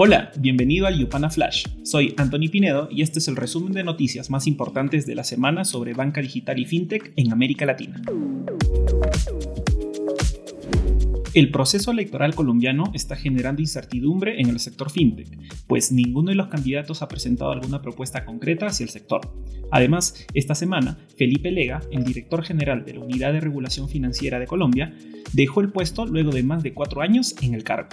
Hola, bienvenido al Yupana Flash. Soy Anthony Pinedo y este es el resumen de noticias más importantes de la semana sobre banca digital y fintech en América Latina. El proceso electoral colombiano está generando incertidumbre en el sector fintech, pues ninguno de los candidatos ha presentado alguna propuesta concreta hacia el sector. Además, esta semana, Felipe Lega, el director general de la Unidad de Regulación Financiera de Colombia, dejó el puesto luego de más de cuatro años en el cargo.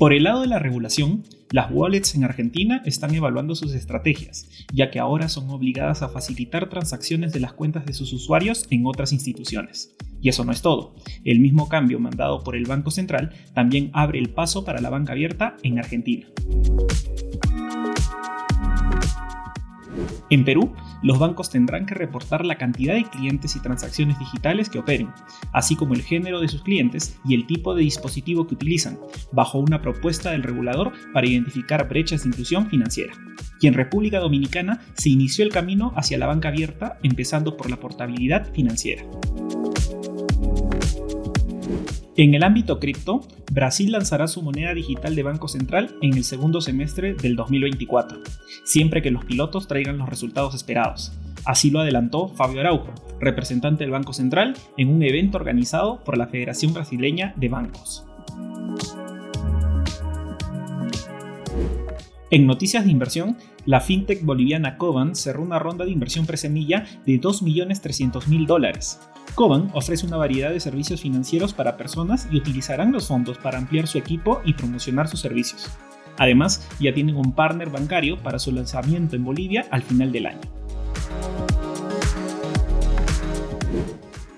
Por el lado de la regulación, las wallets en Argentina están evaluando sus estrategias, ya que ahora son obligadas a facilitar transacciones de las cuentas de sus usuarios en otras instituciones. Y eso no es todo. El mismo cambio mandado por el Banco Central también abre el paso para la banca abierta en Argentina. En Perú, los bancos tendrán que reportar la cantidad de clientes y transacciones digitales que operen, así como el género de sus clientes y el tipo de dispositivo que utilizan, bajo una propuesta del regulador para identificar brechas de inclusión financiera. Y en República Dominicana se inició el camino hacia la banca abierta, empezando por la portabilidad financiera. En el ámbito cripto, Brasil lanzará su moneda digital de Banco Central en el segundo semestre del 2024, siempre que los pilotos traigan los resultados esperados. Así lo adelantó Fabio Araujo, representante del Banco Central, en un evento organizado por la Federación Brasileña de Bancos. En noticias de inversión, la fintech boliviana Coban cerró una ronda de inversión presemilla de 2.300.000 dólares. Coban ofrece una variedad de servicios financieros para personas y utilizarán los fondos para ampliar su equipo y promocionar sus servicios. Además, ya tienen un partner bancario para su lanzamiento en Bolivia al final del año.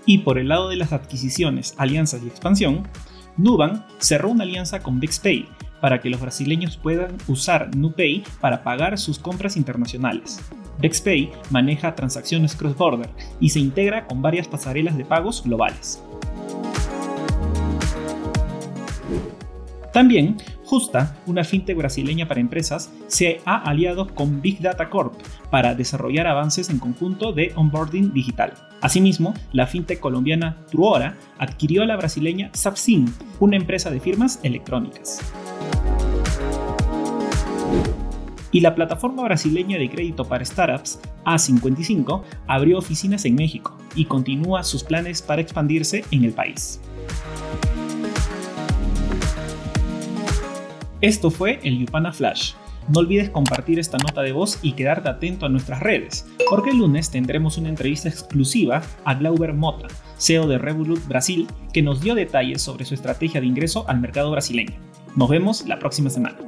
Y por el lado de las adquisiciones, alianzas y expansión, Nubank cerró una alianza con BixPay para que los brasileños puedan usar NuPay para pagar sus compras internacionales. BexPay maneja transacciones cross-border y se integra con varias pasarelas de pagos globales. También, Justa, una fintech brasileña para empresas, se ha aliado con Big Data Corp para desarrollar avances en conjunto de onboarding digital. Asimismo, la fintech colombiana Truora adquirió a la brasileña Sapsin, una empresa de firmas electrónicas. Y la plataforma brasileña de crédito para startups, A55, abrió oficinas en México y continúa sus planes para expandirse en el país. Esto fue el Yupana Flash. No olvides compartir esta nota de voz y quedarte atento a nuestras redes, porque el lunes tendremos una entrevista exclusiva a Glauber Mota, CEO de Revolut Brasil, que nos dio detalles sobre su estrategia de ingreso al mercado brasileño. Nos vemos la próxima semana.